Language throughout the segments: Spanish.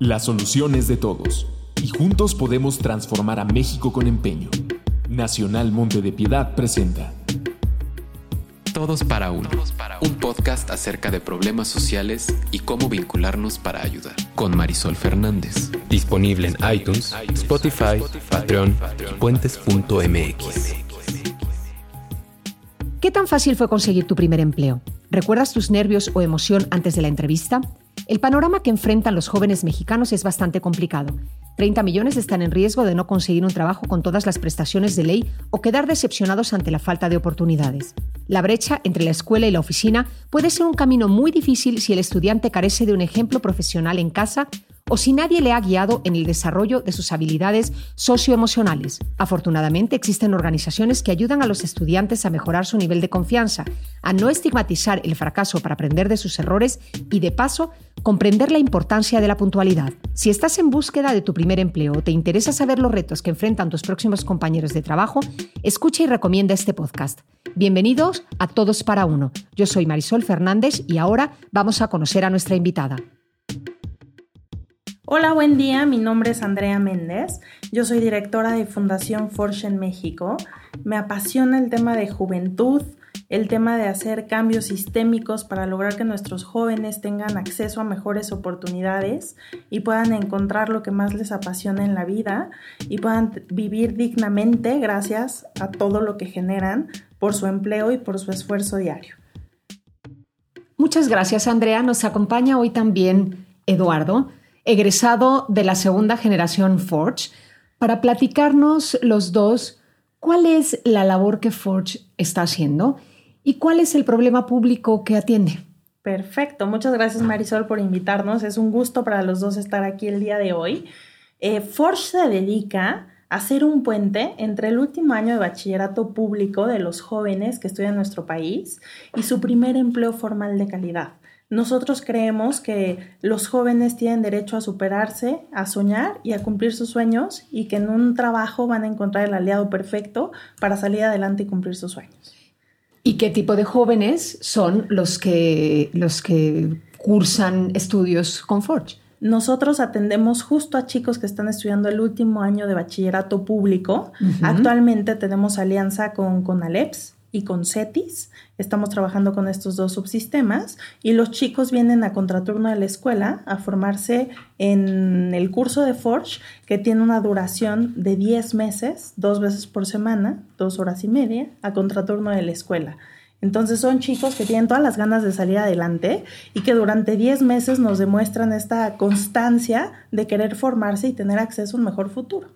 La solución es de todos y juntos podemos transformar a México con empeño. Nacional Monte de Piedad presenta Todos para uno, un podcast acerca de problemas sociales y cómo vincularnos para ayudar, con Marisol Fernández. Disponible en iTunes, Spotify, Patreon y puentes.mx. ¿Qué tan fácil fue conseguir tu primer empleo? ¿Recuerdas tus nervios o emoción antes de la entrevista? El panorama que enfrentan los jóvenes mexicanos es bastante complicado. 30 millones están en riesgo de no conseguir un trabajo con todas las prestaciones de ley o quedar decepcionados ante la falta de oportunidades. La brecha entre la escuela y la oficina puede ser un camino muy difícil si el estudiante carece de un ejemplo profesional en casa o si nadie le ha guiado en el desarrollo de sus habilidades socioemocionales. Afortunadamente, existen organizaciones que ayudan a los estudiantes a mejorar su nivel de confianza, a no estigmatizar el fracaso para aprender de sus errores y, de paso, comprender la importancia de la puntualidad. Si estás en búsqueda de tu primer empleo o te interesa saber los retos que enfrentan tus próximos compañeros de trabajo, escucha y recomienda este podcast. Bienvenidos a Todos para Uno. Yo soy Marisol Fernández y ahora vamos a conocer a nuestra invitada. Hola, buen día. Mi nombre es Andrea Méndez. Yo soy directora de Fundación Forge en México. Me apasiona el tema de juventud, el tema de hacer cambios sistémicos para lograr que nuestros jóvenes tengan acceso a mejores oportunidades y puedan encontrar lo que más les apasiona en la vida y puedan vivir dignamente gracias a todo lo que generan por su empleo y por su esfuerzo diario. Muchas gracias, Andrea. Nos acompaña hoy también Eduardo egresado de la segunda generación Forge, para platicarnos los dos cuál es la labor que Forge está haciendo y cuál es el problema público que atiende. Perfecto, muchas gracias Marisol por invitarnos. Es un gusto para los dos estar aquí el día de hoy. Eh, Forge se dedica a ser un puente entre el último año de bachillerato público de los jóvenes que estudian nuestro país y su primer empleo formal de calidad. Nosotros creemos que los jóvenes tienen derecho a superarse, a soñar y a cumplir sus sueños y que en un trabajo van a encontrar el aliado perfecto para salir adelante y cumplir sus sueños. ¿Y qué tipo de jóvenes son los que, los que cursan estudios con Forge? Nosotros atendemos justo a chicos que están estudiando el último año de bachillerato público. Actualmente tenemos alianza con, con Aleps, y con CETIS. Estamos trabajando con estos dos subsistemas y los chicos vienen a contraturno de la escuela a formarse en el curso de Forge que tiene una duración de 10 meses, dos veces por semana, dos horas y media, a contraturno de la escuela. Entonces son chicos que tienen todas las ganas de salir adelante y que durante 10 meses nos demuestran esta constancia de querer formarse y tener acceso a un mejor futuro.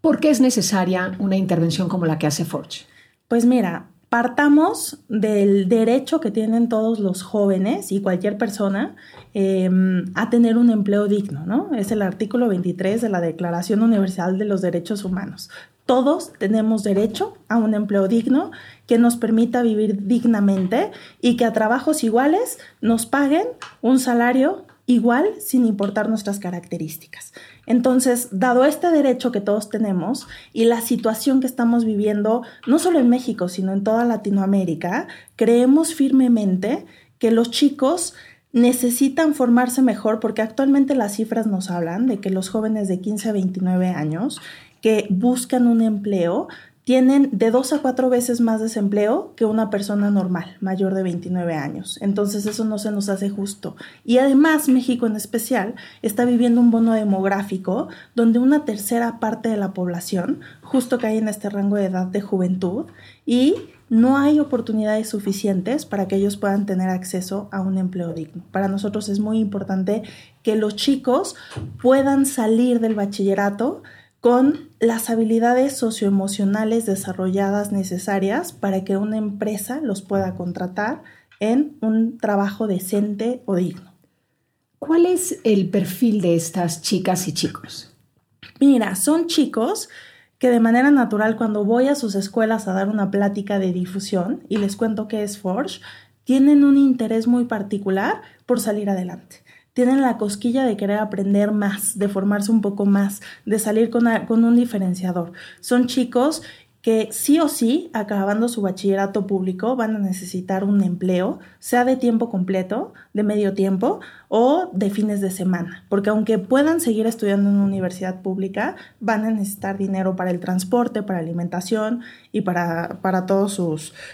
¿Por qué es necesaria una intervención como la que hace Forge? Pues mira, partamos del derecho que tienen todos los jóvenes y cualquier persona em, a tener un empleo digno, ¿no? Es el artículo 23 de la Declaración Universal de los Derechos Humanos. Todos tenemos derecho a un empleo digno que nos permita vivir dignamente y que a trabajos iguales nos paguen un salario igual sin importar nuestras características. Entonces, dado este derecho que todos tenemos y la situación que estamos viviendo, no solo en México, sino en toda Latinoamérica, creemos firmemente que los chicos necesitan formarse mejor porque actualmente las cifras nos hablan de que los jóvenes de 15 a 29 años que buscan un empleo tienen de dos a cuatro veces más desempleo que una persona normal, mayor de 29 años. Entonces eso no se nos hace justo. Y además México en especial está viviendo un bono demográfico donde una tercera parte de la población justo cae en este rango de edad de juventud y no hay oportunidades suficientes para que ellos puedan tener acceso a un empleo digno. Para nosotros es muy importante que los chicos puedan salir del bachillerato con las habilidades socioemocionales desarrolladas necesarias para que una empresa los pueda contratar en un trabajo decente o digno. ¿Cuál es el perfil de estas chicas y chicos? Mira, son chicos que de manera natural cuando voy a sus escuelas a dar una plática de difusión y les cuento qué es Forge, tienen un interés muy particular por salir adelante tienen la cosquilla de querer aprender más, de formarse un poco más, de salir con, un diferenciador. Son chicos que sí o sí, acabando su bachillerato público, van a necesitar un empleo, sea de tiempo completo, de medio tiempo o de fines de semana, porque aunque puedan seguir estudiando en una universidad pública, van a necesitar dinero para el transporte, para alimentación y para, todos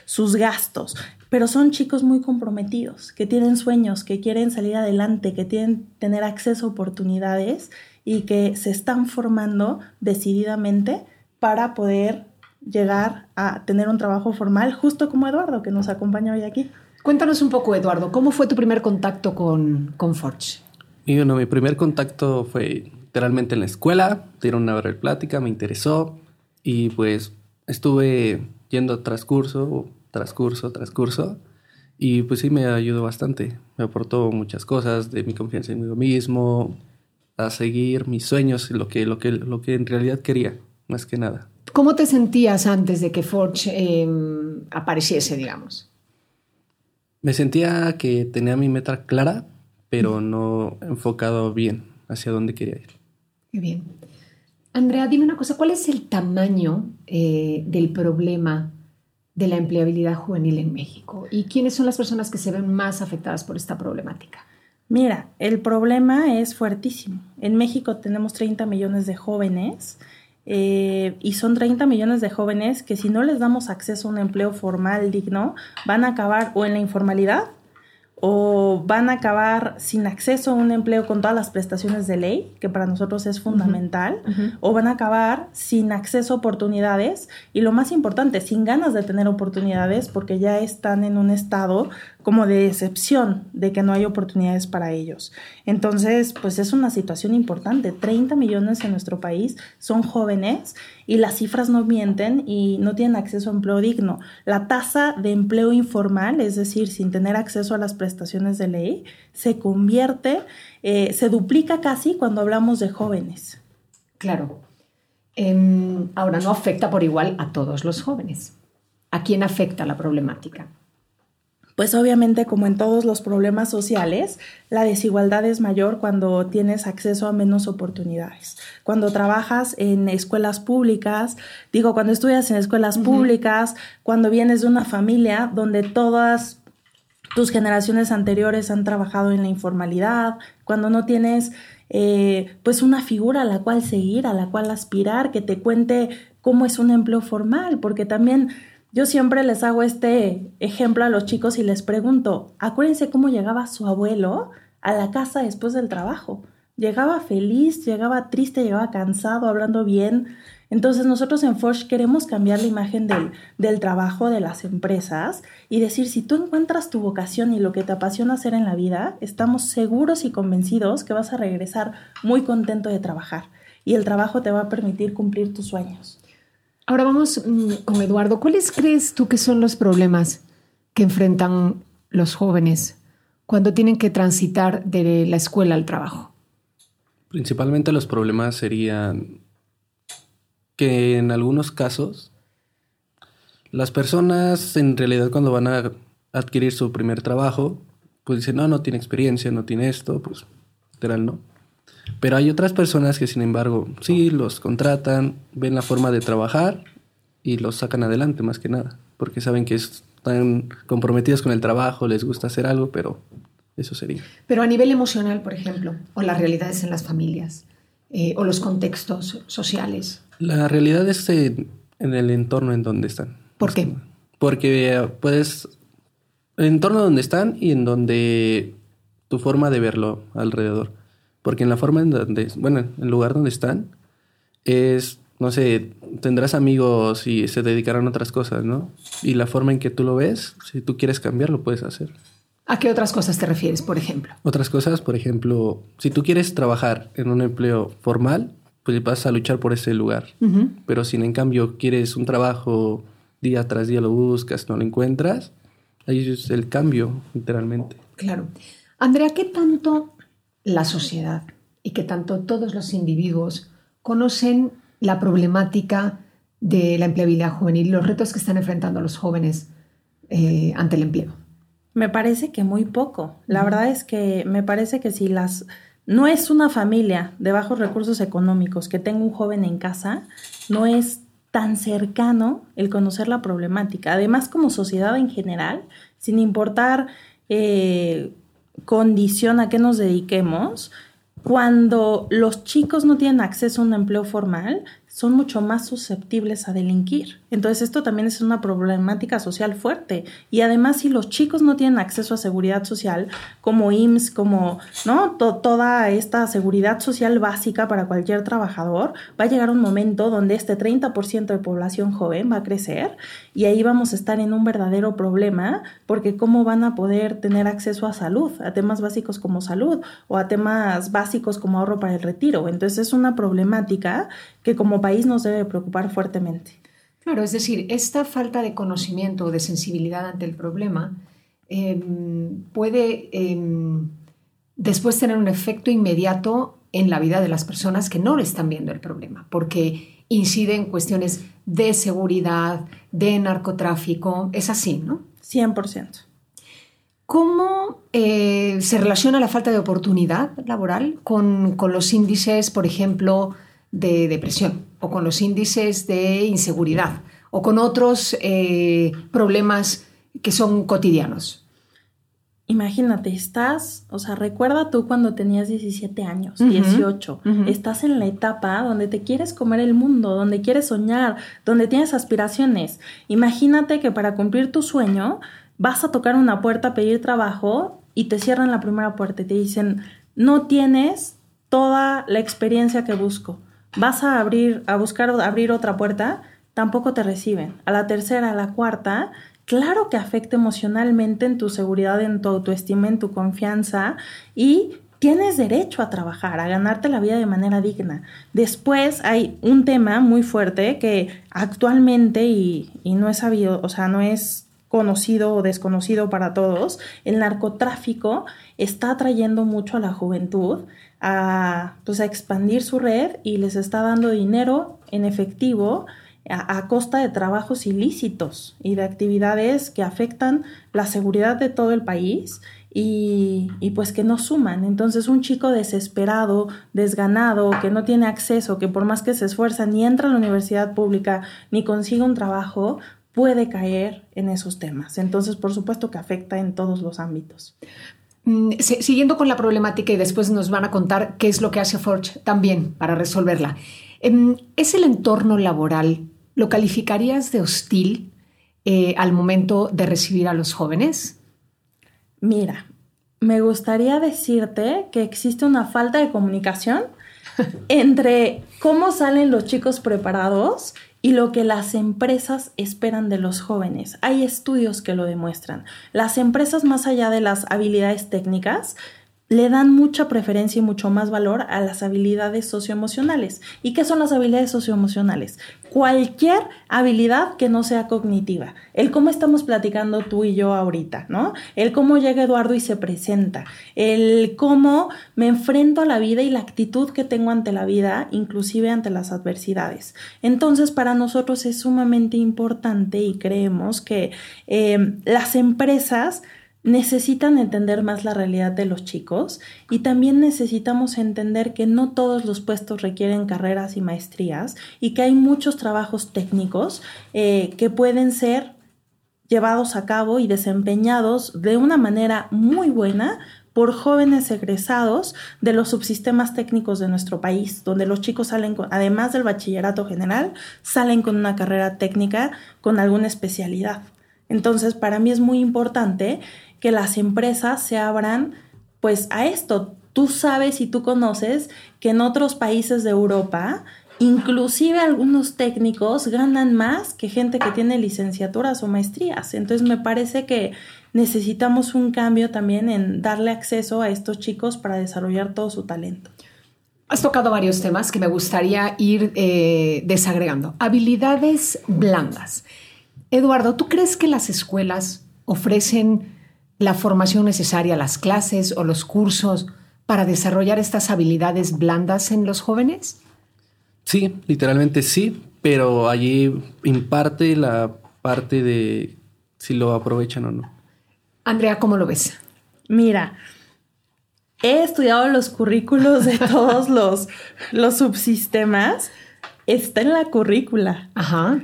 sus gastos. Pero son chicos muy comprometidos, que tienen sueños, que quieren salir adelante, que quieren tener acceso a oportunidades y que se están formando decididamente para poder llegar a tener un trabajo formal, justo como Eduardo, que nos acompaña hoy aquí. Cuéntanos un poco, Eduardo, ¿cómo fue tu primer contacto con, con Forge? Y bueno, mi primer contacto fue literalmente en la escuela, dieron una breve plática, me interesó y pues estuve yendo tras curso, tras curso, tras curso y pues sí me ayudó bastante, me aportó muchas cosas de mi confianza en mí mismo, a seguir mis sueños, lo que, lo que, lo que en realidad quería, más que nada. ¿Cómo te sentías antes de que Forge em, apareciese, digamos? Me sentía que tenía mi meta clara, pero no enfocado bien hacia dónde quería ir. Muy bien. Andrea, dime una cosa, ¿cuál es el tamaño eh, del problema de la empleabilidad juvenil en México? ¿Y quiénes son las personas que se ven más afectadas por esta problemática? Mira, el problema es fuertísimo. En México tenemos 30 millones de jóvenes eh, y son 30 millones de jóvenes que si no les damos acceso a un empleo formal digno, van a acabar o en la informalidad o van a acabar sin acceso a un empleo con todas las prestaciones de ley, que para nosotros es fundamental, o van a acabar sin acceso a oportunidades y lo más importante, sin ganas de tener oportunidades porque ya están en un estado como de decepción de que no hay oportunidades para ellos. Entonces, pues es una situación importante. 30 millones en nuestro país son jóvenes y las cifras no mienten y no tienen acceso a empleo digno. La tasa de empleo informal, es decir, sin tener acceso a las prestaciones de ley, se convierte, eh, se duplica casi cuando hablamos de jóvenes. Claro. Em, ahora, no afecta por igual a todos los jóvenes. ¿A quién afecta la problemática? Pues obviamente como en todos los problemas sociales, la desigualdad es mayor cuando tienes acceso a menos oportunidades. Cuando trabajas en escuelas públicas, digo, cuando estudias en escuelas públicas, cuando vienes de una familia donde todas tus generaciones anteriores han trabajado en la informalidad, cuando no tienes eh, pues una figura a la cual seguir, a la cual aspirar, que te cuente cómo es un empleo formal, porque también yo siempre les hago este ejemplo a los chicos y les pregunto, acuérdense cómo llegaba su abuelo a la casa después del trabajo. Llegaba feliz, llegaba triste, llegaba cansado, hablando bien. Entonces nosotros en Forge queremos cambiar la imagen del, del, trabajo de las empresas y decir, si tú encuentras tu vocación y lo que te apasiona hacer en la vida, estamos seguros y convencidos que vas a regresar muy contento de trabajar y el trabajo te va a permitir cumplir tus sueños. Ahora vamos mm, con Eduardo. ¿Cuáles crees tú que son los problemas que enfrentan los jóvenes cuando tienen que transitar de la escuela al trabajo? Principalmente los problemas serían que en algunos casos las personas en realidad cuando van a adquirir su primer trabajo, pues dicen, no, no tiene experiencia, no tiene esto, pues literal no. Pero hay otras personas que, sin embargo, sí, los contratan, ven la forma de trabajar y los sacan adelante más que nada, porque saben que están comprometidos con el trabajo, les gusta hacer algo, pero eso sería. Pero a nivel emocional, por ejemplo, o las realidades en las familias, eh, o los contextos sociales. La realidad es en, el entorno en donde están. ¿Por qué? Porque eh, puedes, el entorno donde están y en donde tu forma de verlo alrededor. Porque en la forma en donde, bueno, en el lugar donde están, es, no sé, tendrás amigos y se dedicarán a otras cosas, ¿no? Y la forma en que tú lo ves, si tú quieres cambiar, lo puedes hacer. ¿A qué otras cosas te refieres, por ejemplo? Otras cosas, por ejemplo, si tú quieres trabajar en un empleo formal, pues vas a luchar por ese lugar. Pero si en cambio quieres un trabajo día tras día lo buscas, no lo encuentras, ahí es el cambio, literalmente. Claro. Andrea, ¿qué tanto la sociedad y que tanto todos los individuos conocen la problemática de la empleabilidad juvenil los retos que están enfrentando los jóvenes eh, ante el empleo. Me parece que muy poco. La verdad es que me parece que si las no es una familia de bajos recursos económicos que tenga un joven en casa, no es tan cercano el conocer la problemática. Además, como sociedad en general, sin importar eh, condición a qué nos dediquemos, cuando los chicos no tienen acceso a un empleo formal, son mucho más susceptibles a delinquir. Entonces esto también es una problemática social fuerte. Y además si los chicos no tienen acceso a seguridad social, como IMSS, como ¿no? toda esta seguridad social básica para cualquier trabajador, va a llegar un momento donde este 30% de población joven va a crecer y ahí vamos a estar en un verdadero problema porque cómo van a poder tener acceso a salud, a temas básicos como salud o a temas básicos como ahorro para el retiro. Entonces es una problemática que como país nos debe preocupar fuertemente. Claro, es decir, esta falta de conocimiento o de sensibilidad ante el problema em, puede em, después tener un efecto inmediato en la vida de las personas que no le están viendo el problema, porque incide en cuestiones de seguridad, de narcotráfico, es así, ¿no? 100%. ¿Cómo eh, se relaciona la falta de oportunidad laboral con, con los índices, por ejemplo, de depresión o con los índices de inseguridad o con otros eh, problemas que son cotidianos. Imagínate, estás, o sea, recuerda tú cuando tenías 17 años, 18, estás en la etapa donde te quieres comer el mundo, donde quieres soñar, donde tienes aspiraciones. Imagínate que para cumplir tu sueño vas a tocar una puerta, pedir trabajo y te cierran la primera puerta y te dicen, no tienes toda la experiencia que busco vas a abrir, a buscar abrir otra puerta, tampoco te reciben. A la tercera, a la cuarta, claro que afecta emocionalmente en tu seguridad, en tu autoestima, en tu confianza y tienes derecho a trabajar, a ganarte la vida de manera digna. Después hay un tema muy fuerte que actualmente y, y no es sabido, o sea, no es conocido o desconocido para todos, el narcotráfico está atrayendo mucho a la juventud a, pues, a expandir su red y les está dando dinero en efectivo a, costa de trabajos ilícitos y de actividades que afectan la seguridad de todo el país y, y, pues que no suman. Entonces un chico desesperado, desganado, que no tiene acceso, que por más que se esfuerza ni entra a la universidad pública ni consigue un trabajo, puede caer en esos temas. Entonces, por supuesto que afecta en todos los ámbitos. Mm, siguiendo con la problemática y después nos van a contar qué es lo que hace Forge también para resolverla. Em, ¿Es el entorno laboral, lo calificarías de hostil eh, al momento de recibir a los jóvenes? Mira, me gustaría decirte que existe una falta de comunicación entre cómo salen los chicos preparados y lo que las empresas esperan de los jóvenes. Hay estudios que lo demuestran. Las empresas, más allá de las habilidades técnicas, le dan mucha preferencia y mucho más valor a las habilidades socioemocionales. ¿Y qué son las habilidades socioemocionales? Cualquier habilidad que no sea cognitiva. El cómo estamos platicando tú y yo ahorita, ¿no? El cómo llega Eduardo y se presenta. El cómo me enfrento a la vida y la actitud que tengo ante la vida, inclusive ante las adversidades. Entonces, para nosotros es sumamente importante y creemos que eh, las empresas necesitan entender más la realidad de los chicos y también necesitamos entender que no todos los puestos requieren carreras y maestrías y que hay muchos trabajos técnicos eh, que pueden ser llevados a cabo y desempeñados de una manera muy buena por jóvenes egresados de los subsistemas técnicos de nuestro país, donde los chicos salen, además del bachillerato general, salen con una carrera técnica con alguna especialidad. Entonces, para mí es muy importante que las empresas se abran pues a esto. Tú sabes y tú conoces que en otros países de Europa, inclusive algunos técnicos ganan más que gente que tiene licenciaturas o maestrías. Entonces me parece que necesitamos un cambio también en darle acceso a estos chicos para desarrollar todo su talento. Has tocado varios temas que me gustaría ir eh, desagregando. Habilidades blandas. Eduardo, ¿tú crees que las escuelas ofrecen la formación necesaria, las clases o los cursos para desarrollar estas habilidades blandas en los jóvenes? Sí, literalmente sí, pero allí imparte la parte de si lo aprovechan o no. Andrea, ¿cómo lo ves? Mira, he estudiado los currículos de todos los, los subsistemas está en la currícula. Ajá.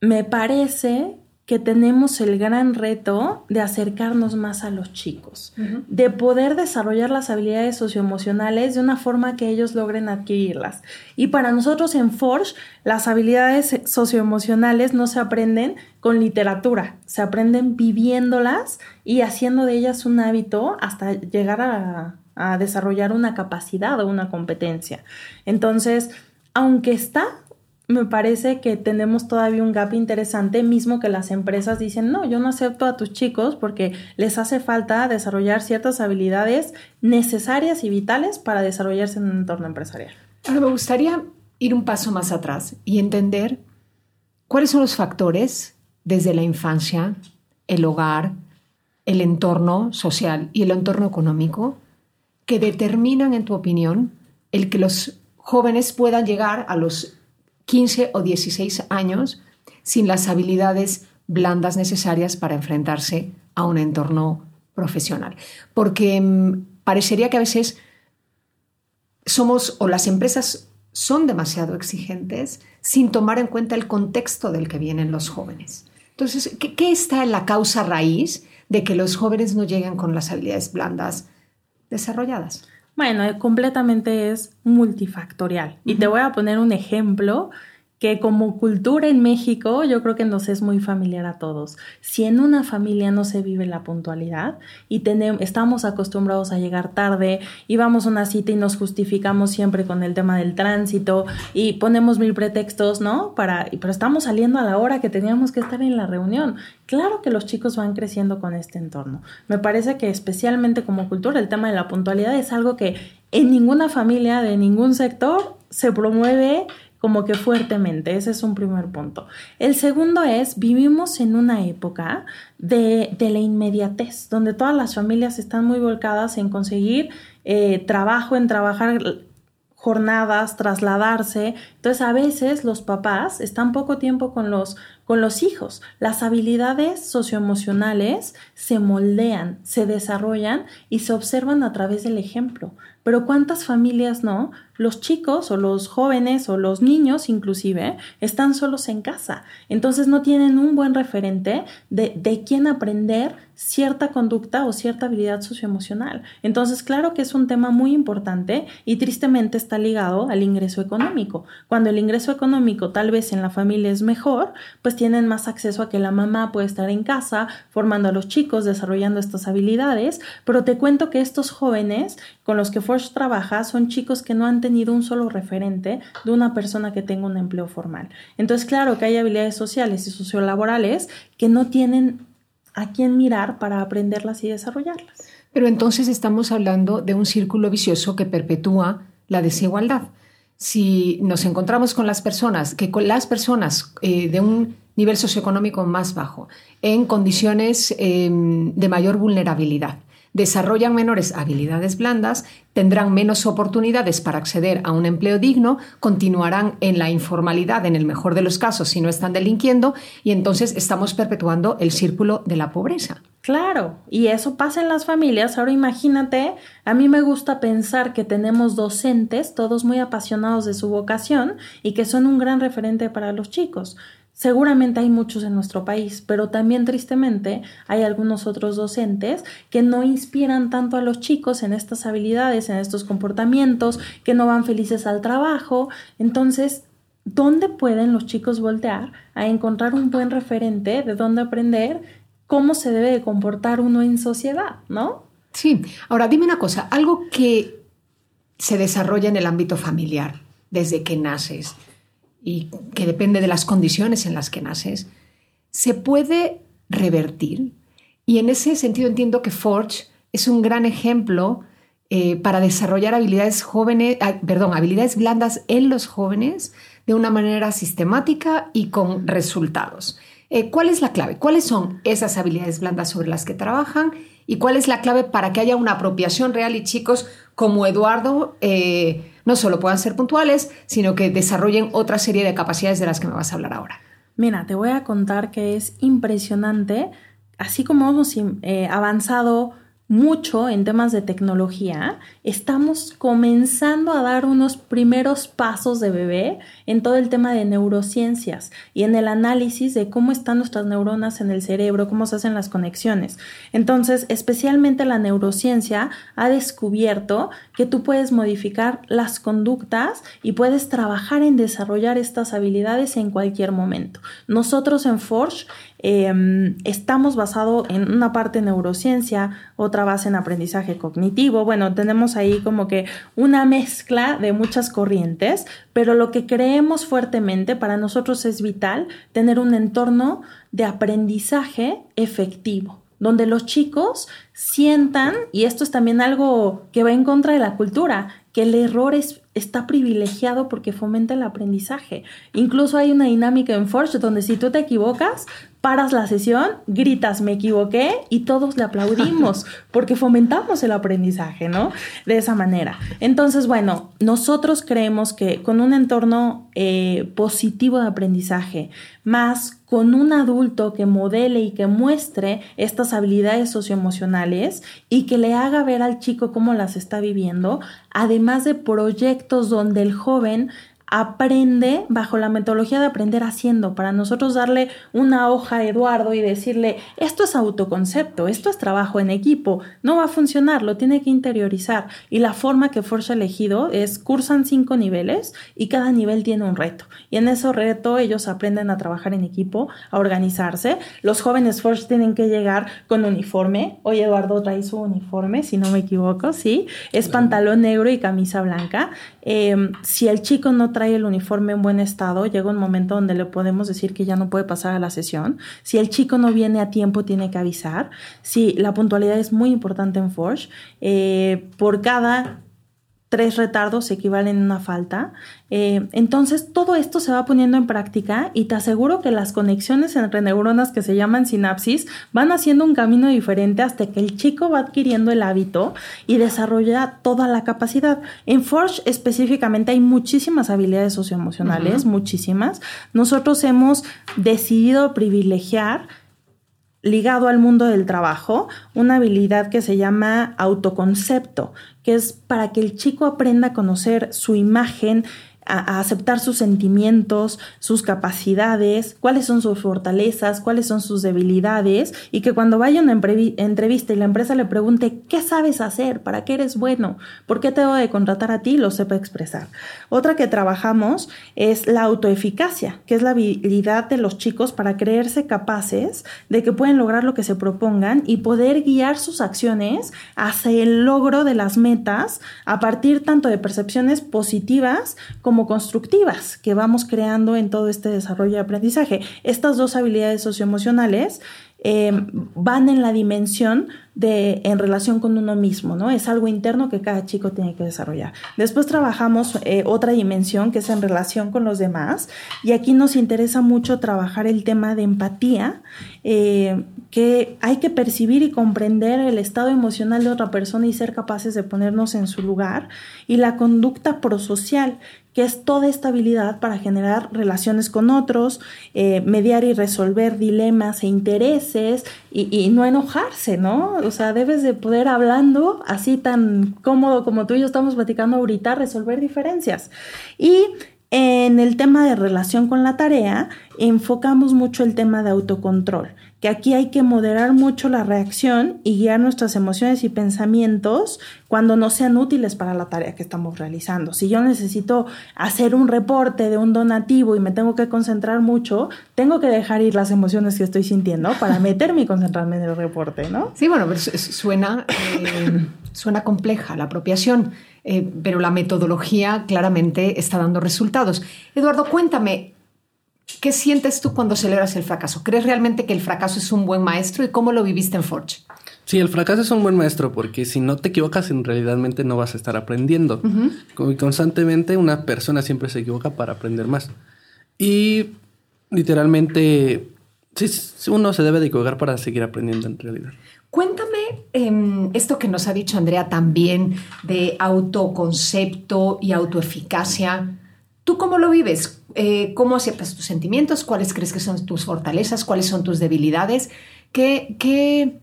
Me parece que tenemos el gran reto de acercarnos más a los chicos, de poder desarrollar las habilidades socioemocionales de una forma que ellos logren adquirirlas. Y para nosotros en Forge, las habilidades socioemocionales no se aprenden con literatura, se aprenden viviéndolas y haciendo de ellas un hábito hasta llegar a, a desarrollar una capacidad o una competencia. Entonces, aunque está me parece que tenemos todavía un gap interesante, mismo que las empresas dicen, no, yo no acepto a tus chicos porque les hace falta desarrollar ciertas habilidades necesarias y vitales para desarrollarse en un entorno empresarial. Ahora me gustaría ir un paso más atrás y entender cuáles son los factores desde la infancia, el hogar, el entorno social y el entorno económico que determinan, en tu opinión, el que los jóvenes puedan llegar a los 15 o 16 años sin las habilidades blandas necesarias para enfrentarse a un entorno profesional. Porque mm, parecería que a veces somos o las empresas son demasiado exigentes sin tomar en cuenta el contexto del que vienen los jóvenes. Entonces, ¿qué, qué está en la causa raíz de que los jóvenes no lleguen con las habilidades blandas desarrolladas? Bueno, completamente es multifactorial. Y te voy a poner un ejemplo que como cultura en México yo creo que nos es muy familiar a todos. Si en una familia no se vive la puntualidad y tenemos, estamos acostumbrados a llegar tarde y vamos a una cita y nos justificamos siempre con el tema del tránsito y ponemos mil pretextos, ¿no? Para, pero estamos saliendo a la hora que teníamos que estar en la reunión. Claro que los chicos van creciendo con este entorno. Me parece que especialmente como cultura el tema de la puntualidad es algo que en ninguna familia de ningún sector se promueve como que fuertemente. Ese es un primer punto. El segundo es, vivimos en una época de, de la inmediatez, donde todas las familias están muy volcadas en conseguir eh, trabajo, en trabajar jornadas, trasladarse. Entonces a veces los papás están poco tiempo con los, con los hijos. Las habilidades socioemocionales se moldean, se desarrollan y se observan a través del ejemplo. Pero ¿cuántas familias no? Los chicos o los jóvenes o los niños inclusive están solos en casa. Entonces no tienen un buen referente de, de quién aprender cierta conducta o cierta habilidad socioemocional. Entonces, claro que es un tema muy importante y tristemente está ligado al ingreso económico. Cuando el ingreso económico tal vez en la familia es mejor, pues tienen más acceso a que la mamá puede estar en casa formando a los chicos, desarrollando estas habilidades, pero te cuento que estos jóvenes con los que Forge trabaja son chicos que no han tenido un solo referente de una persona que tenga un empleo formal. Entonces, claro que hay habilidades sociales y sociolaborales que no tienen a quién mirar para aprenderlas y desarrollarlas. Pero entonces estamos hablando de un círculo vicioso que perpetúa la desigualdad. Si nos encontramos con las personas, que con las personas eh, de un nivel socioeconómico más bajo, en condiciones eh, de mayor vulnerabilidad, desarrollan menores habilidades blandas, tendrán menos oportunidades para acceder a un empleo digno, continuarán en la informalidad en el mejor de los casos si no están delinquiendo y entonces estamos perpetuando el círculo de la pobreza. Claro, y eso pasa en las familias. Ahora imagínate, a mí me gusta pensar que tenemos docentes, todos muy apasionados de su vocación y que son un gran referente para los chicos. Seguramente hay muchos en nuestro país, pero también tristemente hay algunos otros docentes que no inspiran tanto a los chicos en estas habilidades, en estos comportamientos, que no van felices al trabajo. Entonces, ¿dónde pueden los chicos voltear a encontrar un buen referente de dónde aprender cómo se debe de comportar uno en sociedad, ¿no? Sí. Ahora, dime una cosa, algo que se desarrolla en el ámbito familiar desde que naces y que depende de las condiciones en las que naces, se puede revertir. Y en ese sentido entiendo que Forge es un gran ejemplo eh, para desarrollar habilidades jóvenes, ah, perdón, habilidades blandas en los jóvenes de una manera sistemática y con resultados. Eh, ¿Cuál es la clave? ¿Cuáles son esas habilidades blandas sobre las que trabajan? ¿Y cuál es la clave para que haya una apropiación real y chicos como Eduardo eh, no solo puedan ser puntuales, sino que desarrollen otra serie de capacidades de las que me vas a hablar ahora. Mira, te voy a contar que es impresionante, así como hemos eh, avanzado mucho en temas de tecnología, estamos comenzando a dar unos primeros pasos de bebé en todo el tema de neurociencias y en el análisis de cómo están nuestras neuronas en el cerebro, cómo se hacen las conexiones. Entonces, especialmente la neurociencia ha descubierto que tú puedes modificar las conductas y puedes trabajar en desarrollar estas habilidades en cualquier momento. Nosotros en Forge Em, estamos basados en una parte neurociencia, otra base en aprendizaje cognitivo. Bueno, tenemos ahí como que una mezcla de muchas corrientes, pero lo que creemos fuertemente para nosotros es vital tener un entorno de aprendizaje efectivo donde los chicos sientan, y esto es también algo que va en contra de la cultura, que el error es está privilegiado porque fomenta el aprendizaje. Incluso hay una dinámica en Forge donde si tú te equivocas, paras la sesión, gritas me equivoqué y todos le aplaudimos porque fomentamos el aprendizaje, ¿no? De esa manera. Entonces, bueno, nosotros creemos que con un entorno eh, positivo de aprendizaje, más con un adulto que modele y que muestre estas habilidades socioemocionales y que le haga ver al chico cómo las está viviendo, además de proyectos donde el joven aprende bajo la metodología de aprender haciendo, para nosotros darle una hoja a Eduardo y decirle, esto es autoconcepto, esto es trabajo en equipo, no va a funcionar, lo tiene que interiorizar. Y la forma que Forge ha elegido es, cursan cinco niveles y cada nivel tiene un reto. Y en ese reto ellos aprenden a trabajar en equipo, a organizarse. Los jóvenes Forge tienen que llegar con uniforme. Hoy Eduardo trae su uniforme, si no me equivoco, ¿sí? Es pantalón negro y camisa blanca. Em, si el chico no trae el uniforme en buen estado, llega un momento donde le podemos decir que ya no puede pasar a la sesión. Si el chico no viene a tiempo, tiene que avisar. Si la puntualidad es muy importante en Forge, eh, por cada tres retardos equivalen a una falta. Eh, entonces, todo esto se va poniendo en práctica y te aseguro que las conexiones entre neuronas que se llaman sinapsis van haciendo un camino diferente hasta que el chico va adquiriendo el hábito y desarrolla toda la capacidad. En Forge específicamente hay muchísimas habilidades socioemocionales, muchísimas. Nosotros hemos decidido privilegiar ligado al mundo del trabajo, una habilidad que se llama autoconcepto, que es para que el chico aprenda a conocer su imagen, a, aceptar sus sentimientos, sus capacidades, cuáles son sus fortalezas, cuáles son sus debilidades y que cuando vaya a una entrevista y la empresa le pregunte qué sabes hacer, para qué eres bueno, por qué te debo de contratar a ti, lo sepa expresar. Otra que trabajamos es la autoeficacia, que es la habilidad de los chicos para creerse capaces de que pueden lograr lo que se propongan y poder guiar sus acciones hacia el logro de las metas a partir tanto de percepciones positivas como como constructivas que vamos creando en todo este desarrollo de aprendizaje. Estas dos habilidades socioemocionales eh, van en la dimensión de en relación con uno mismo, ¿no? Es algo interno que cada chico tiene que desarrollar. Después trabajamos eh, otra dimensión que es en relación con los demás y aquí nos interesa mucho trabajar el tema de empatía, eh, que hay que percibir y comprender el estado emocional de otra persona y ser capaces de ponernos en su lugar y la conducta prosocial, que es toda esta habilidad para generar relaciones con otros, eh, mediar y resolver dilemas e intereses y, no enojarse, ¿no? O sea, debes de poder hablando así tan cómodo como tú y yo estamos platicando ahorita, resolver diferencias. Y en el tema de relación con la tarea, enfocamos mucho el tema de autocontrol que aquí hay que moderar mucho la reacción y guiar nuestras emociones y pensamientos cuando no sean útiles para la tarea que estamos realizando. Si yo necesito hacer un reporte de un donativo y me tengo que concentrar mucho, tengo que dejar ir las emociones que estoy sintiendo para meterme y concentrarme en el reporte, ¿no? Sí, bueno, pero suena, eh, suena compleja la apropiación. Eh, pero la metodología claramente está dando resultados. Eduardo, cuéntame, ¿Qué sientes tú cuando celebras el fracaso? ¿Crees realmente que el fracaso es un buen maestro y cómo lo viviste en Forge? Sí, el fracaso es un buen maestro porque si no te equivocas, en realidad no vas a estar aprendiendo. Constantemente una persona siempre se equivoca para aprender más. Y literalmente, sí, uno se debe de equivocar para seguir aprendiendo en realidad. Cuéntame em, esto que nos ha dicho Andrea también de autoconcepto y autoeficacia. ¿Tú cómo lo vives? Eh, ¿Cómo aceptas tus sentimientos? ¿Cuáles crees que son tus fortalezas? ¿Cuáles son tus debilidades? ¿Qué, qué,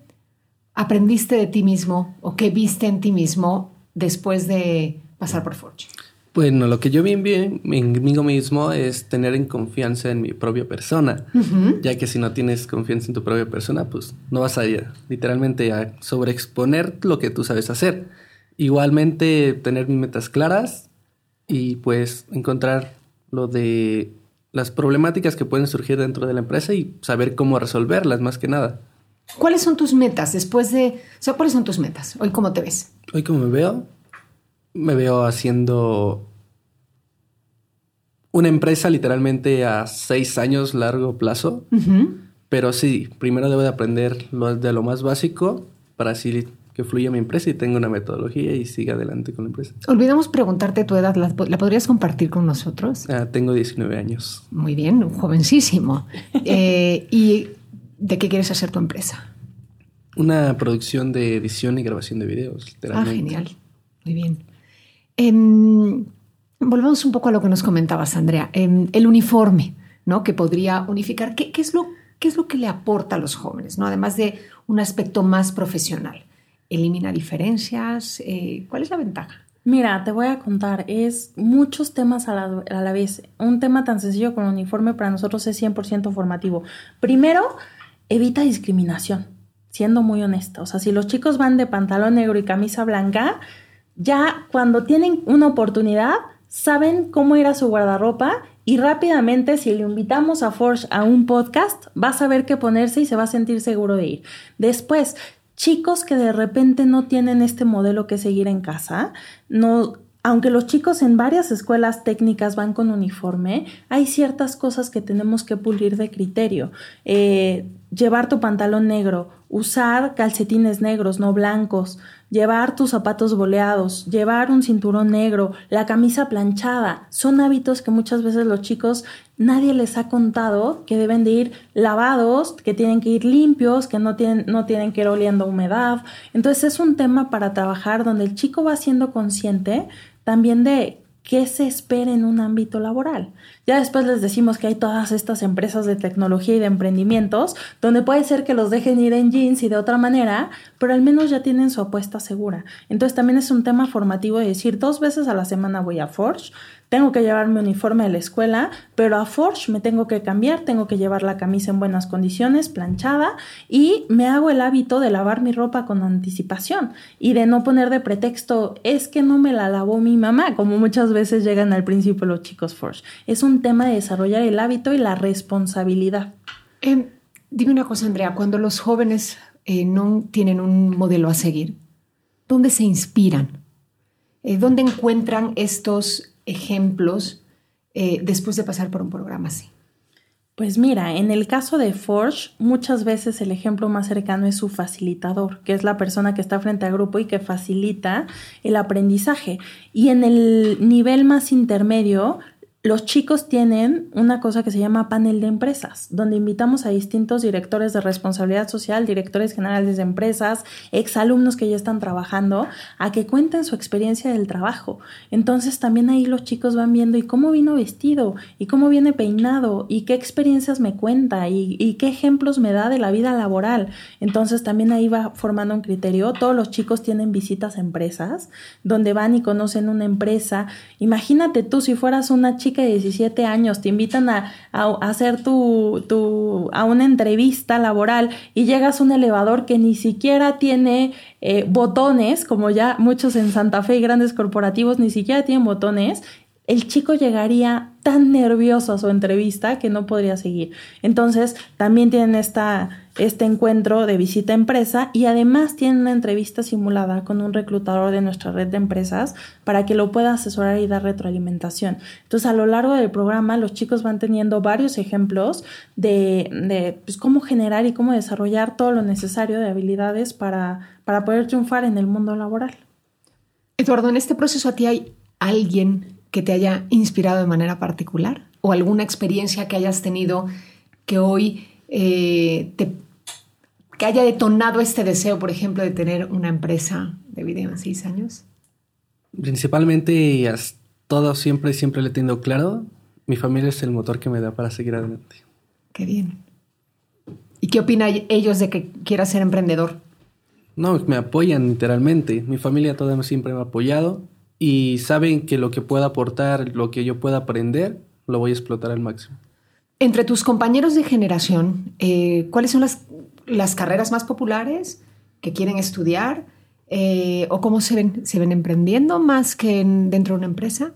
aprendiste de ti mismo o qué viste en ti mismo después de pasar por Forge? Bueno, lo que yo vi bien en mí mismo es tener en confianza en mi propia persona, ya que si no tienes confianza en tu propia persona, pues no vas a ir literalmente a sobreexponer lo que tú sabes hacer. Igualmente tener mis metas claras y pues encontrar lo de las problemáticas que pueden surgir dentro de la empresa y saber cómo resolverlas más que nada. ¿Cuáles son tus metas después de, o sea, cuáles son tus metas? Hoy cómo te ves? Hoy como me veo, me veo haciendo una empresa literalmente a seis años largo plazo. Pero sí, primero debo de aprender lo, de lo más básico para así que fluya mi empresa y tenga una metodología y siga adelante con la empresa. Olvidamos preguntarte tu edad, ¿la, podrías compartir con nosotros? Ah, tengo 19 años. Muy bien, jovencísimo. Eh, ¿Y de qué quieres hacer tu empresa? Una producción de edición y grabación de videos, literalmente. Ah, genial. Muy bien. Em, volvamos un poco a lo que nos comentabas, Andrea. Em, el uniforme, ¿no? Que podría unificar. ¿Qué, es lo, ¿Qué es lo que le aporta a los jóvenes, ¿no? Además de un aspecto más profesional. ¿Elimina diferencias? Eh, ¿Cuál es la ventaja? Mira, te voy a contar, es muchos temas a la, a la vez. Un tema tan sencillo como el uniforme para nosotros es 100% formativo. Primero, evita discriminación, siendo muy honesta. O sea, si los chicos van de pantalón negro y camisa blanca, ya cuando tienen una oportunidad, saben cómo ir a su guardarropa y rápidamente si le invitamos a Forge a un podcast, va a saber qué ponerse y se va a sentir seguro de ir. Después, chicos que de repente no tienen este modelo que seguir en casa, no aunque los chicos en varias escuelas técnicas van con uniforme, hay ciertas cosas que tenemos que pulir de criterio. Eh, llevar tu pantalón negro, usar calcetines negros, no blancos, llevar tus zapatos boleados, llevar un cinturón negro, la camisa planchada, son hábitos que muchas veces los chicos nadie les ha contado que deben de ir lavados, que tienen que ir limpios, que no tienen, no tienen que ir oliendo humedad. Entonces es un tema para trabajar donde el chico va siendo consciente también de qué se espera en un ámbito laboral. Ya después les decimos que hay todas estas empresas de tecnología y de emprendimientos donde puede ser que los dejen ir en jeans y de otra manera, pero al menos ya tienen su apuesta segura. Entonces también es un tema formativo de decir dos veces a la semana voy a Forge, tengo que llevar mi uniforme de la escuela, pero a Forge me tengo que cambiar, tengo que llevar la camisa en buenas condiciones, planchada, y me hago el hábito de lavar mi ropa con anticipación y de no poner de pretexto, es que no me la lavó mi mamá, como muchas veces llegan al principio los chicos Forge. Es un tema de desarrollar el hábito y la responsabilidad. Em, dime una cosa, Andrea, cuando los jóvenes eh, no tienen un modelo a seguir, ¿dónde se inspiran? Eh, ¿Dónde encuentran estos ejemplos eh, después de pasar por un programa así? Pues mira, en el caso de Forge, muchas veces el ejemplo más cercano es su facilitador, que es la persona que está frente al grupo y que facilita el aprendizaje. Y en el nivel más intermedio, los chicos tienen una cosa que se llama panel de empresas, donde invitamos a distintos directores de responsabilidad social, directores generales de empresas, exalumnos que ya están trabajando, a que cuenten su experiencia del trabajo. Entonces también ahí los chicos van viendo y cómo vino vestido, y cómo viene peinado, y qué experiencias me cuenta, y, qué ejemplos me da de la vida laboral. Entonces también ahí va formando un criterio. Todos los chicos tienen visitas a empresas, donde van y conocen una empresa. Imagínate tú si fueras una chica de 17 años te invitan a, hacer tu, tu, a una entrevista laboral y llegas a un elevador que ni siquiera tiene eh, botones, como ya muchos en Santa Fe y grandes corporativos ni siquiera tienen botones, el chico llegaría tan nervioso a su entrevista que no podría seguir. Entonces, también tienen esta, este encuentro de visita a empresa y además tienen una entrevista simulada con un reclutador de nuestra red de empresas para que lo pueda asesorar y dar retroalimentación. Entonces, a lo largo del programa, los chicos van teniendo varios ejemplos de, de pues, cómo generar y cómo desarrollar todo lo necesario de habilidades para, para poder triunfar en el mundo laboral. Eduardo, en este proceso a ti hay alguien que te haya inspirado de manera particular o alguna experiencia que hayas tenido que hoy eh, te, que haya detonado este deseo, por ejemplo, de tener una empresa de video en seis años? Principalmente y todo siempre, siempre le tengo claro, mi familia es el motor que me da para seguir adelante. Qué bien. ¿Y qué opinan ellos de que quieras ser emprendedor? No, me apoyan literalmente. Mi familia toda siempre me ha apoyado y saben que lo que pueda aportar, lo que yo pueda aprender, lo voy a explotar al máximo. Entre tus compañeros de generación, eh, ¿cuáles son las, las, carreras más populares que quieren estudiar? Eh, ¿O cómo se ven? ¿Se ven emprendiendo más que dentro de una empresa?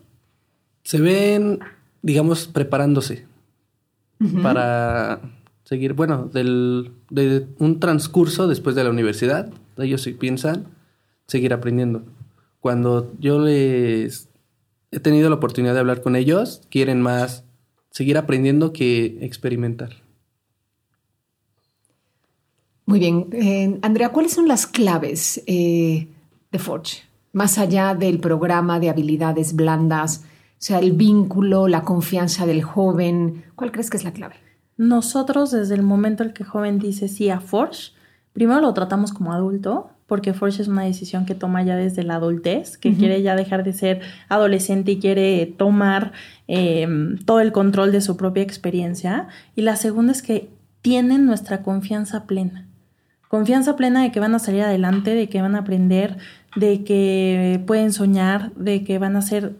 Se ven, digamos, preparándose para seguir, bueno, del, de un transcurso después de la universidad. Ellos sí piensan seguir aprendiendo. Cuando yo les he tenido la oportunidad de hablar con ellos, quieren más seguir aprendiendo que experimentar. Muy bien. Eh, Andrea, ¿cuáles son las claves eh, de Forge? Más allá del programa de habilidades blandas, o sea, el vínculo, la confianza del joven, ¿cuál crees que es la clave? Nosotros, desde el momento en que el joven dice sí a Forge, primero lo tratamos como adulto, porque Forge es una decisión que toma ya desde la adultez, que quiere ya dejar de ser adolescente y quiere tomar em, todo el control de su propia experiencia. Y la segunda es que tienen nuestra confianza plena. Confianza plena de que van a salir adelante, de que van a aprender, de que pueden soñar, de que van a ser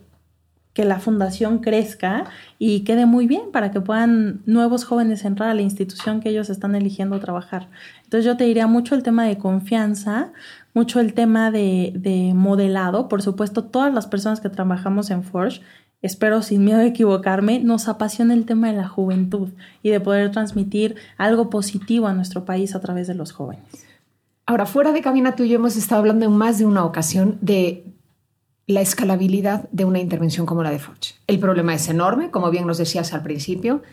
que la fundación crezca y quede muy bien para que puedan nuevos jóvenes entrar a la institución que ellos están eligiendo trabajar. Entonces yo te diría mucho el tema de confianza, mucho el tema de, de modelado. Por supuesto, todas las personas que trabajamos en Forge espero sin miedo de equivocarme, nos apasiona el tema de la juventud y de poder transmitir algo positivo a nuestro país a través de los jóvenes. Ahora, fuera de cabina tú y yo hemos estado hablando en más de una ocasión de la escalabilidad de una intervención como la de Forge. El problema es enorme, como bien nos decías al principio.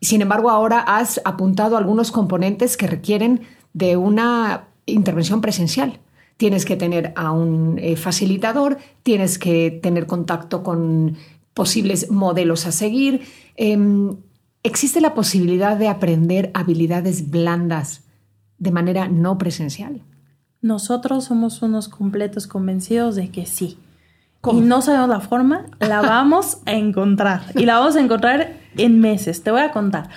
Sin embargo, ahora has apuntado algunos componentes que requieren de una intervención presencial. Tienes que tener a un eh, facilitador, tienes que tener contacto con posibles modelos a seguir. Em, ¿Existe la posibilidad de aprender habilidades blandas de manera no presencial? Nosotros somos unos completos convencidos de que sí y no sabemos la forma, la vamos a encontrar. Y la vamos a encontrar en meses. Te voy a contar.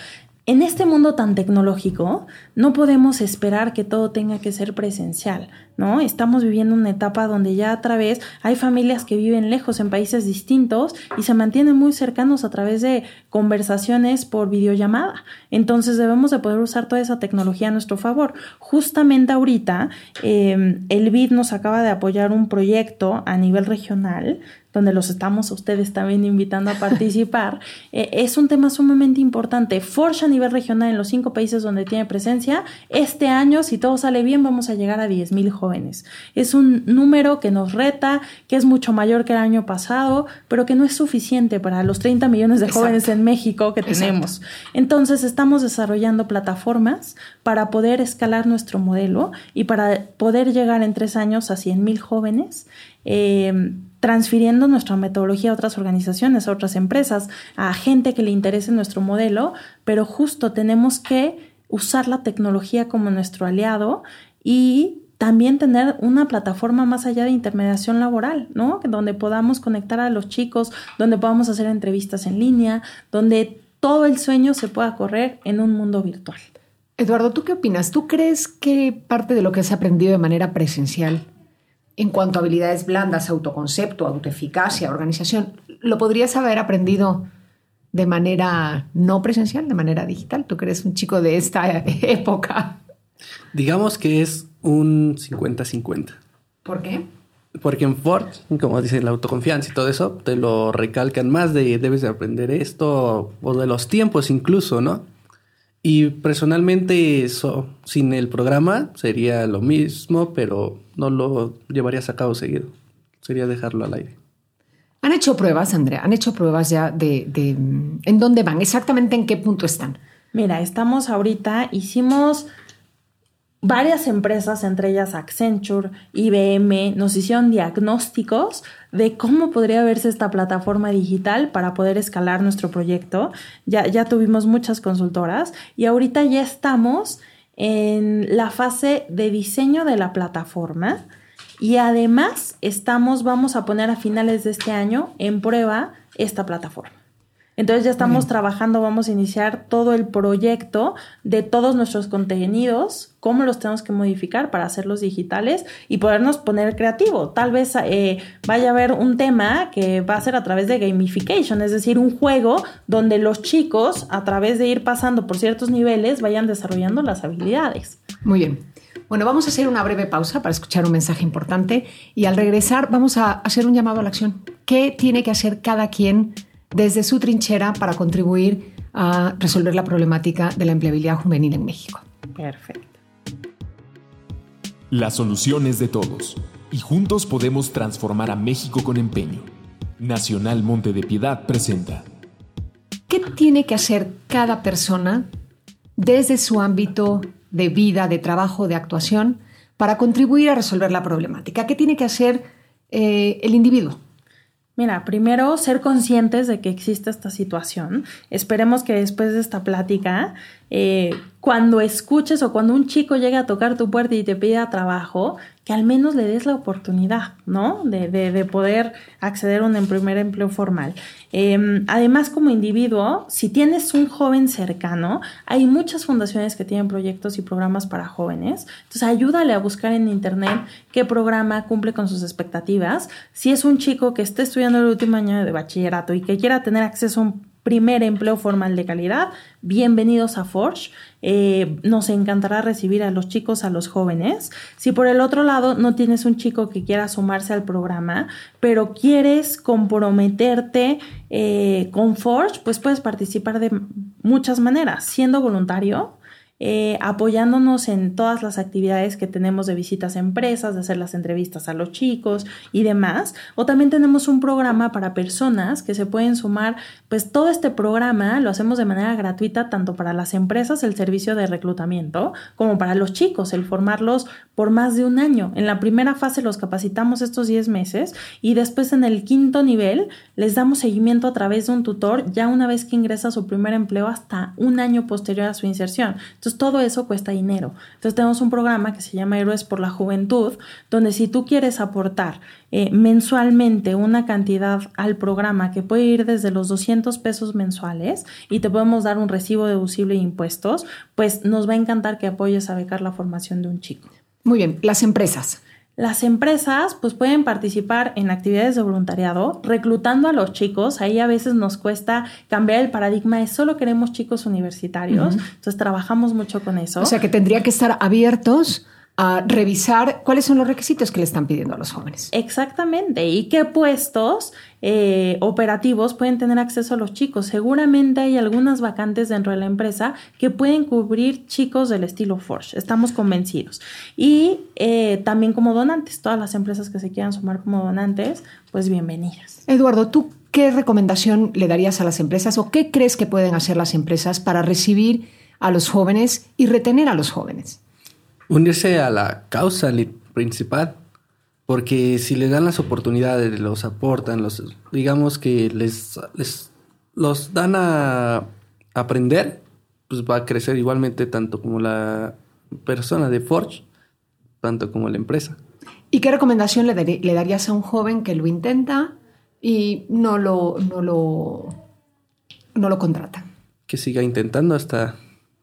En este mundo tan tecnológico, no podemos esperar que todo tenga que ser presencial, ¿no? Estamos viviendo una etapa donde ya a través hay familias que viven lejos en países distintos y se mantienen muy cercanos a través de conversaciones por videollamada. Entonces debemos de poder usar toda esa tecnología a nuestro favor. Justamente ahorita em, el BID nos acaba de apoyar un proyecto a nivel regional donde los estamos ustedes también invitando a participar, eh, es un tema sumamente importante. Forge a nivel regional en los cinco países donde tiene presencia, este año, si todo sale bien, vamos a llegar a 10.000 jóvenes. Es un número que nos reta, que es mucho mayor que el año pasado, pero que no es suficiente para los 30 millones de jóvenes en México que tenemos. Entonces, estamos desarrollando plataformas para poder escalar nuestro modelo y para poder llegar en tres años a 100.000 jóvenes. Eh, transfiriendo nuestra metodología a otras organizaciones, a otras empresas, a gente que le interese nuestro modelo, pero justo tenemos que usar la tecnología como nuestro aliado y también tener una plataforma más allá de intermediación laboral, ¿no? Donde podamos conectar a los chicos, donde podamos hacer entrevistas en línea, donde todo el sueño se pueda correr en un mundo virtual. Eduardo, ¿tú qué opinas? ¿Tú crees que parte de lo que has aprendido de manera presencial en cuanto a habilidades blandas, autoconcepto, autoeficacia, organización, lo podrías haber aprendido de manera no presencial, de manera digital. Tú que eres un chico de esta época. Digamos que es un 50-50. ¿Por qué? Porque en Ford, como dicen, la autoconfianza y todo eso, te lo recalcan más de debes de aprender esto o de los tiempos incluso, ¿no? Y personalmente eso, sin el programa, sería lo mismo, pero no lo llevarías a cabo seguido. Sería dejarlo al aire. ¿Han hecho pruebas, Andrea? ¿Han hecho pruebas ya de, de en dónde van? ¿Exactamente en qué punto están? Mira, estamos ahorita, hicimos varias empresas, entre ellas Accenture, IBM, nos hicieron diagnósticos de cómo podría verse esta plataforma digital para poder escalar nuestro proyecto. Ya, ya tuvimos muchas consultoras y ahorita ya estamos en la fase de diseño de la plataforma y además estamos, vamos a poner a finales de este año en prueba esta plataforma. Entonces ya estamos trabajando, vamos a iniciar todo el proyecto de todos nuestros contenidos, cómo los tenemos que modificar para hacerlos digitales y podernos poner creativo. Tal vez eh, vaya a haber un tema que va a ser a través de gamification, es decir, un juego donde los chicos, a través de ir pasando por ciertos niveles, vayan desarrollando las habilidades. Muy bien. Bueno, vamos a hacer una breve pausa para escuchar un mensaje importante y al regresar vamos a hacer un llamado a la acción. ¿Qué tiene que hacer cada quien desde su trinchera para contribuir a resolver la problemática de la empleabilidad juvenil en México. Perfecto. La solución es de todos y juntos podemos transformar a México con empeño. Nacional Monte de Piedad presenta. ¿Qué tiene que hacer cada persona desde su ámbito de vida, de trabajo, de actuación, para contribuir a resolver la problemática? ¿Qué tiene que hacer eh, el individuo? Mira, primero ser conscientes de que existe esta situación. Esperemos que después de esta plática eh, cuando escuches o cuando un chico llegue a tocar tu puerta y te pida trabajo, que al menos le des la oportunidad, ¿no? De, de, poder acceder a un primer empleo formal. Em, además, como individuo, si tienes un joven cercano, hay muchas fundaciones que tienen proyectos y programas para jóvenes. Entonces, ayúdale a buscar en internet qué programa cumple con sus expectativas. Si es un chico que esté estudiando el último año de bachillerato y que quiera tener acceso a un primer empleo formal de calidad. Bienvenidos a Forge. Eh, nos encantará recibir a los chicos, a los jóvenes. Si por el otro lado no tienes un chico que quiera sumarse al programa, pero quieres comprometerte eh, con Forge, pues puedes participar de muchas maneras, siendo voluntario eh, apoyándonos en todas las actividades que tenemos de visitas a empresas, de hacer las entrevistas a los chicos y demás. O también tenemos un programa para personas que se pueden sumar, pues todo este programa lo hacemos de manera gratuita tanto para las empresas, el servicio de reclutamiento, como para los chicos, el formarlos por más de un año. En la primera fase los capacitamos estos 10 meses y después en el quinto nivel les damos seguimiento a través de un tutor ya una vez que ingresa a su primer empleo hasta un año posterior a su inserción. Entonces todo eso cuesta dinero. Entonces tenemos un programa que se llama Héroes por la Juventud, donde si tú quieres aportar eh, mensualmente una cantidad al programa que puede ir desde los 200 pesos mensuales y te podemos dar un recibo deducible de impuestos, pues nos va a encantar que apoyes a becar la formación de un chico. Muy bien, las empresas. Las empresas pues pueden participar en actividades de voluntariado reclutando a los chicos. Ahí a veces nos cuesta cambiar el paradigma de solo queremos chicos universitarios. Entonces trabajamos mucho con eso. O sea que tendría que estar abiertos a revisar cuáles son los requisitos que le están pidiendo a los jóvenes. Exactamente. ¿Y qué puestos eh, operativos pueden tener acceso a los chicos? Seguramente hay algunas vacantes dentro de la empresa que pueden cubrir chicos del estilo Forge. Estamos convencidos. Y eh, también como donantes, todas las empresas que se quieran sumar como donantes, pues bienvenidas. Eduardo, ¿tú qué recomendación le darías a las empresas o qué crees que pueden hacer las empresas para recibir a los jóvenes y retener a los jóvenes? Unirse a la causa principal, porque si les dan las oportunidades, los aportan, los digamos que les, les los dan a aprender, pues va a crecer igualmente tanto como la persona de Forge, tanto como la empresa. ¿Y qué recomendación le, le darías a un joven que lo intenta y no lo, no lo, no lo contrata? Que siga intentando hasta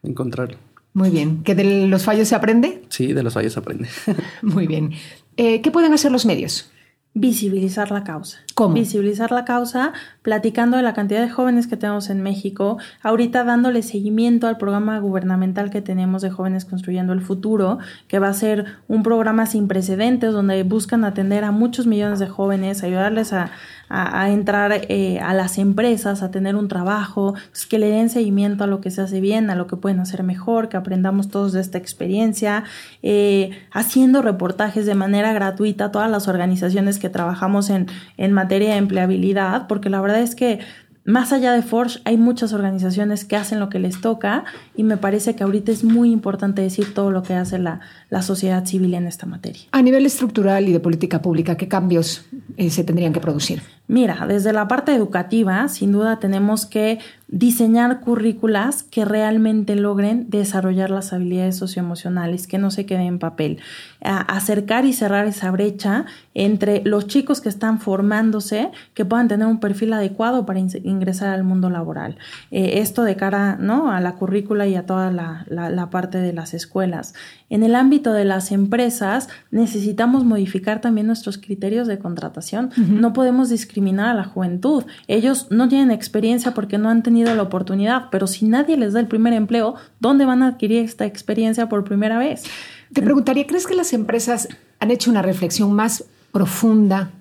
encontrarlo. Muy bien. ¿Que de los fallos se aprende? Sí, de los fallos se aprende. Muy bien. Eh, ¿Qué pueden hacer los medios? Visibilizar la causa. ¿Cómo? Visibilizar la causa, platicando de la cantidad de jóvenes que tenemos en México, ahorita dándole seguimiento al programa gubernamental que tenemos de Jóvenes Construyendo el Futuro, que va a ser un programa sin precedentes donde buscan atender a muchos millones de jóvenes, ayudarles a, a, entrar eh, a las empresas, a tener un trabajo, pues, que le den seguimiento a lo que se hace bien, a lo que pueden hacer mejor, que aprendamos todos de esta experiencia, eh, haciendo reportajes de manera gratuita a todas las organizaciones que trabajamos en, en materia de empleabilidad, porque la verdad es que más allá de Forge, hay muchas organizaciones que hacen lo que les toca y me parece que ahorita es muy importante decir todo lo que hace la, la sociedad civil en esta materia. A nivel estructural y de política pública, ¿qué cambios eh, se tendrían que producir? Mira, desde la parte educativa, sin duda tenemos que diseñar currículas que realmente logren desarrollar las habilidades socioemocionales, que no se queden en papel. acercar y cerrar esa brecha entre los chicos que están formándose, que puedan tener un perfil adecuado para ingresar al mundo laboral. Eh, esto de cara ¿no? a la currícula y a toda la, la, parte de las escuelas. En el ámbito de las empresas, necesitamos modificar también nuestros criterios de contratación. No podemos discriminar a la juventud. Ellos no tienen experiencia porque no han tenido la oportunidad, pero si nadie les da el primer empleo, ¿dónde van a adquirir esta experiencia por primera vez? Te preguntaría, ¿crees que las empresas han hecho una reflexión más profunda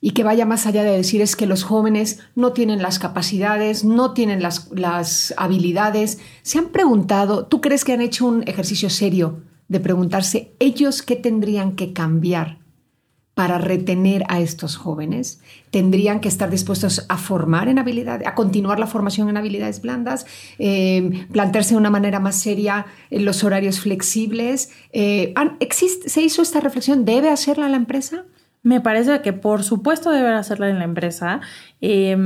y que vaya más allá de decir es que los jóvenes no tienen las capacidades, no tienen las, las habilidades? ¿Se han preguntado, tú crees que han hecho un ejercicio serio de preguntarse ellos qué tendrían que cambiar para retener a estos jóvenes? ¿Tendrían que estar dispuestos a formar en habilidades, a continuar la formación en habilidades blandas, eh, plantearse de una manera más seria en los horarios flexibles? Eh, ¿existe, ¿Se hizo esta reflexión? ¿Debe hacerla la empresa? Me parece que por supuesto debe hacerla en la empresa. Eh,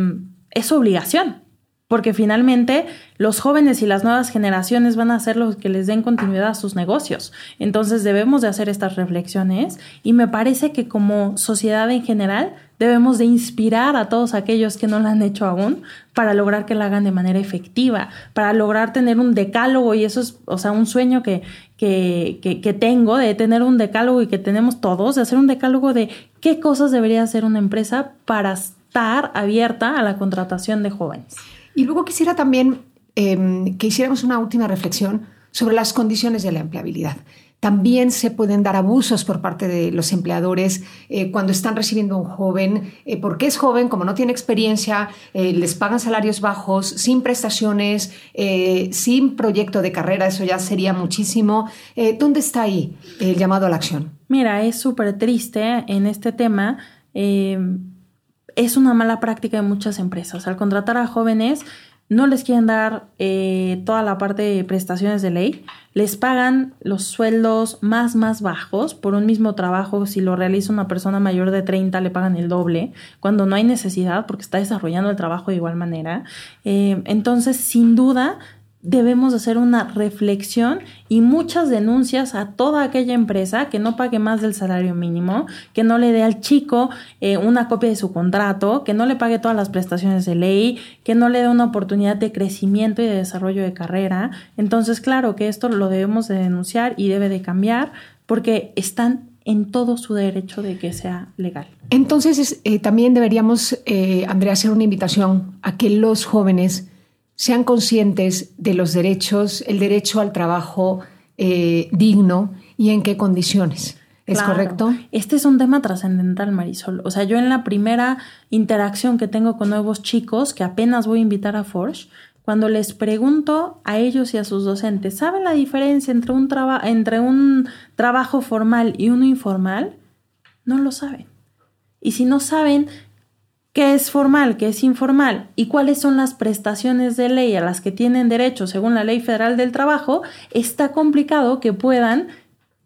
es obligación porque finalmente los jóvenes y las nuevas generaciones van a ser los que les den continuidad a sus negocios. Entonces debemos de hacer estas reflexiones y me parece que como sociedad en general debemos de inspirar a todos aquellos que no la han hecho aún para lograr que la hagan de manera efectiva, para lograr tener un decálogo y eso es, o sea, un sueño que, que, que, que tengo de tener un decálogo y que tenemos todos, de hacer un decálogo de qué cosas debería hacer una empresa para estar abierta a la contratación de jóvenes. Y luego quisiera también em, que hiciéramos una última reflexión sobre las condiciones de la empleabilidad. También se pueden dar abusos por parte de los empleadores eh, cuando están recibiendo un joven, eh, porque es joven, como no tiene experiencia, eh, les pagan salarios bajos, sin prestaciones, sin proyecto de carrera, eso ya sería muchísimo. ¿Dónde está ahí el llamado a la acción? Mira, es súper triste en este tema es una mala práctica de muchas empresas. Al contratar a jóvenes, no les quieren dar eh, toda la parte de prestaciones de ley, les pagan los sueldos más, más bajos por un mismo trabajo. Si lo realiza una persona mayor de 30, le pagan el doble, cuando no hay necesidad porque está desarrollando el trabajo de igual manera. Eh, entonces, sin duda, debemos hacer una reflexión y muchas denuncias a toda aquella empresa que no pague más del salario mínimo, que no le dé al chico eh, una copia de su contrato, que no le pague todas las prestaciones de ley, que no le dé una oportunidad de crecimiento y de desarrollo de carrera. Entonces, claro que esto lo debemos de denunciar y debe de cambiar porque están en todo su derecho de que sea legal. Entonces, eh, también deberíamos, eh, Andrea, hacer una invitación a que los jóvenes sean conscientes de los derechos, el derecho al trabajo eh, digno y en qué condiciones. ¿Es correcto? Este es un tema trascendental, Marisol. O sea, yo en la primera interacción que tengo con nuevos chicos, que apenas voy a invitar a Forge, cuando les pregunto a ellos y a sus docentes, ¿saben la diferencia entre un, entre un trabajo formal y uno informal? No lo saben. Y si no saben, qué es formal, qué es informal y cuáles son las prestaciones de ley a las que tienen derecho según la Ley Federal del Trabajo, está complicado que puedan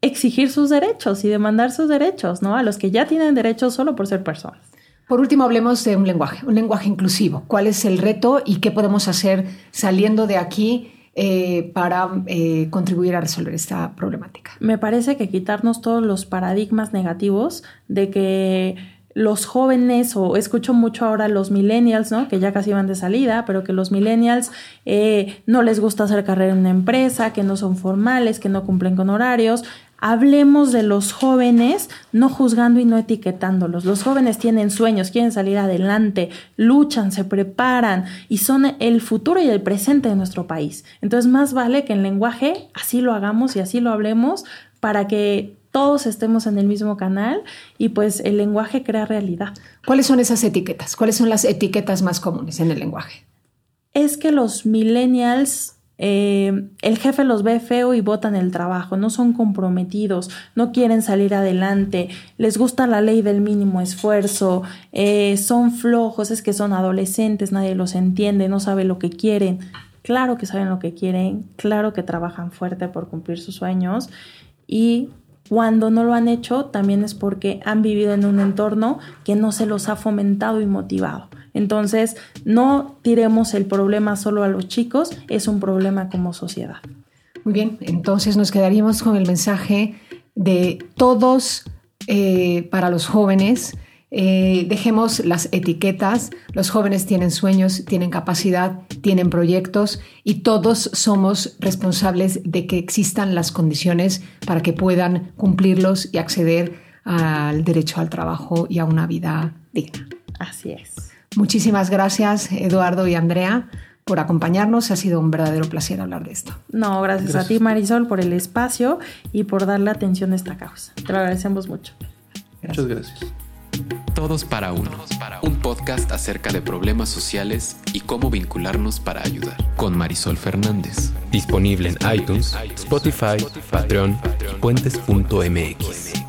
exigir sus derechos y demandar sus derechos, ¿no? A los que ya tienen derechos solo por ser personas. Por último, hablemos de un lenguaje, un lenguaje inclusivo. ¿Cuál es el reto y qué podemos hacer saliendo de aquí eh, para eh, contribuir a resolver esta problemática? Me parece que quitarnos todos los paradigmas negativos de que los jóvenes, o escucho mucho ahora los millennials, ¿no? Que ya casi van de salida, pero que los millennials eh, no les gusta hacer carrera en una empresa, que no son formales, que no cumplen con horarios. Hablemos de los jóvenes, no juzgando y no etiquetándolos. Los jóvenes tienen sueños, quieren salir adelante, luchan, se preparan y son el futuro y el presente de nuestro país. Entonces, más vale que en lenguaje así lo hagamos y así lo hablemos para que todos estemos en el mismo canal y pues el lenguaje crea realidad. ¿Cuáles son esas etiquetas? ¿Cuáles son las etiquetas más comunes en el lenguaje? Es que los millennials, eh, el jefe los ve feo y votan el trabajo, no son comprometidos, no quieren salir adelante, les gusta la ley del mínimo esfuerzo, eh, son flojos, es que son adolescentes, nadie los entiende, no sabe lo que quieren. Claro que saben lo que quieren, claro que trabajan fuerte por cumplir sus sueños y Cuando no lo han hecho, también es porque han vivido en un entorno que no se los ha fomentado y motivado. Entonces, no tiremos el problema solo a los chicos, es un problema como sociedad. Muy bien, entonces nos quedaríamos con el mensaje de todos eh, para los jóvenes. Eh, dejemos las etiquetas, los jóvenes tienen sueños, tienen capacidad, tienen proyectos y todos somos responsables de que existan las condiciones para que puedan cumplirlos y acceder al derecho al trabajo y a una vida digna. Así es. Muchísimas gracias, Eduardo y Andrea, por acompañarnos. Ha sido un verdadero placer hablar de esto. No, gracias, a ti, Marisol, por el espacio y por darle atención a esta causa. Te lo agradecemos mucho. Muchas gracias. Todos para uno. Un podcast acerca de problemas sociales y cómo vincularnos para ayudar. Con Marisol Fernández. Disponible en iTunes, Spotify, Patreon y puentes.mx.